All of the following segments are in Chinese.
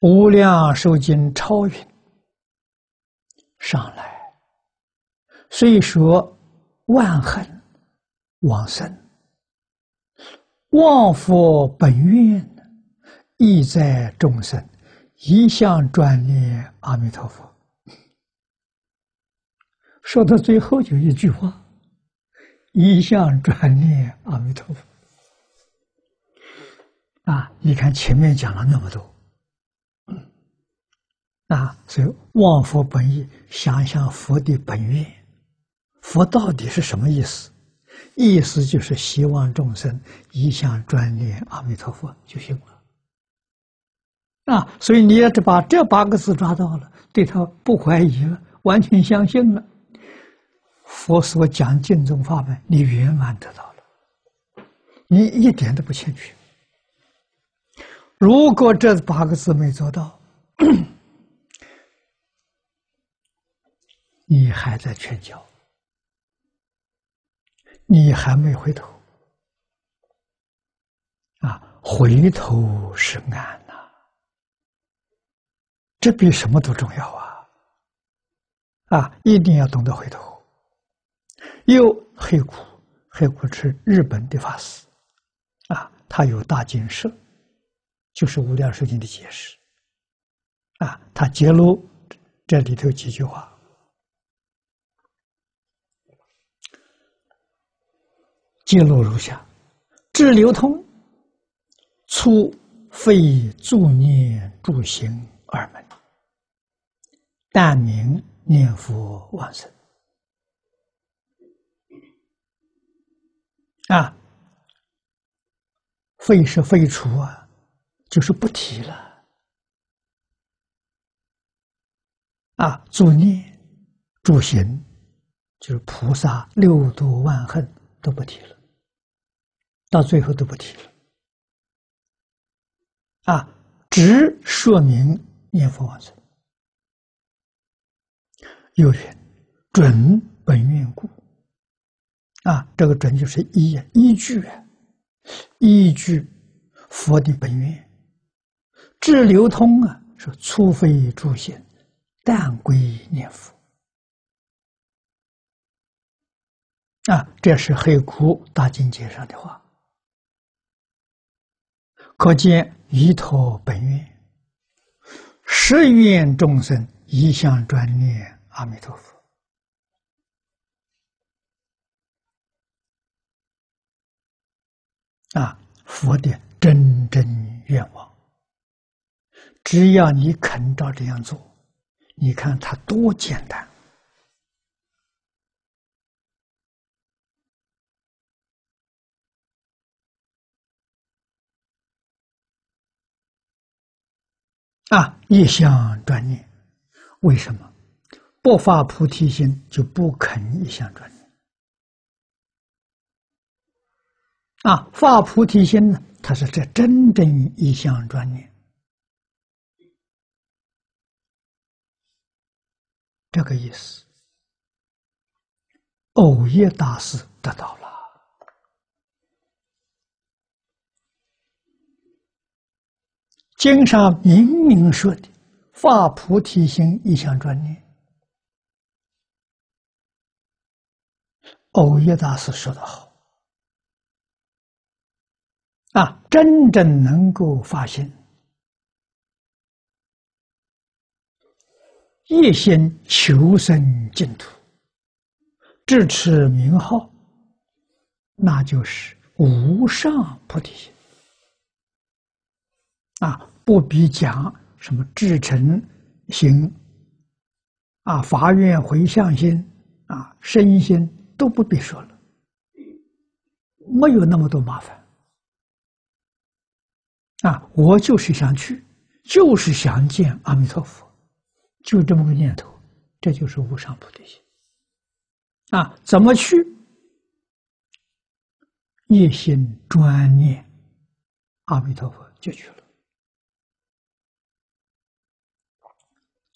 无量寿经超云上来，虽说万恨往生，望佛本愿意在众生，一向专念阿弥陀佛。说到最后就一句话：一向专念阿弥陀佛。啊，你看前面讲了那么多。啊，所以望佛本意，想想佛的本愿，佛到底是什么意思？意思就是希望众生一向专念阿弥陀佛就行了。啊，所以你要把这八个字抓到了，对他不怀疑了，完全相信了，佛所讲净宗法门，你圆满得到了，你一点都不欠缺。如果这八个字没做到，你还在劝教，你还没回头啊！回头是岸呐，这比什么都重要啊！啊，一定要懂得回头。又黑苦，黑苦是日本的法师啊，他有大经社，就是无量寿经的解释啊，他揭露这里头几句话。记录如下：智流通，粗非助念助行二门，但名念佛往生。啊，废是废除啊，就是不提了。啊，助念、助行，就是菩萨六度万恨都不提了。到最后都不提了，啊，只说明念佛往生。有人准本愿故，啊，这个准就是依依据啊，依据佛的本愿，智流通啊，是粗非诸行，但归念佛。啊，这是黑苦大境界上的话。可见依托本愿，十愿众生一向专念阿弥陀佛啊！佛的真正愿望，只要你肯照这样做，你看它多简单。啊，一向专念，为什么不发菩提心就不肯一向专念？啊，发菩提心呢，它是这真正一向专念，这个意思。偶业大师得到了。经上明明说的“发菩提心，一向专念”，欧耶大师说的好啊！真正能够发心，一心求生净土，至此名号，那就是无上菩提心啊！不必讲什么至诚心啊，法院回向心啊，身心都不必说了，没有那么多麻烦啊！我就是想去，就是想见阿弥陀佛，就这么个念头，这就是无上菩提心啊！怎么去？一心专念阿弥陀佛就去了。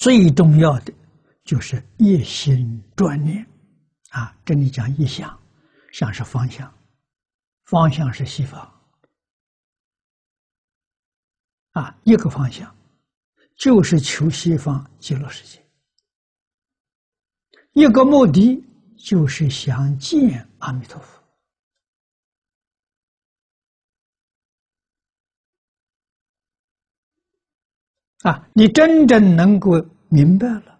最重要的就是一心专念啊！这里讲一想，想是方向，方向是西方啊，一个方向，就是求西方极乐世界，一个目的就是想见阿弥陀佛。啊，你真正能够明白了，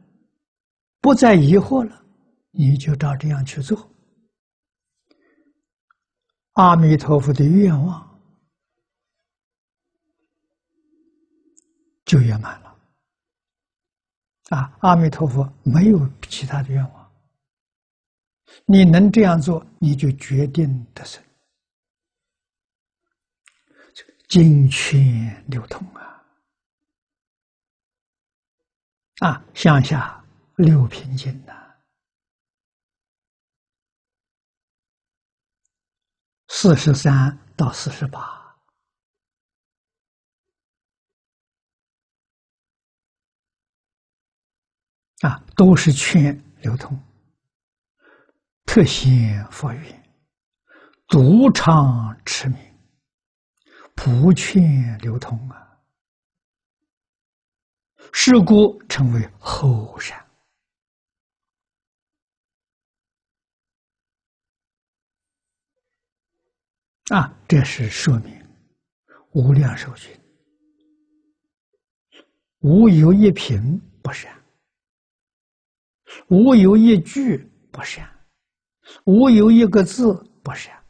不再疑惑了，你就照这样去做。阿弥陀佛的愿望就圆满了。啊，阿弥陀佛没有其他的愿望，你能这样做，你就决定得胜，金泉流通啊！啊，向下六平经呐。四十三到四十八啊，都是劝流通，特显佛缘，独唱持名，不劝流通啊，是故称为后善。啊，这是说明无量寿经，无有一品不善，无有一句不善，无有一个字不善。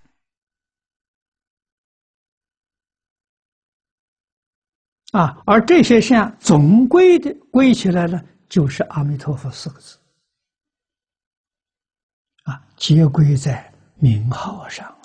啊，而这些像总归的归起来呢，就是阿弥陀佛四个字。啊，皆归在名号上。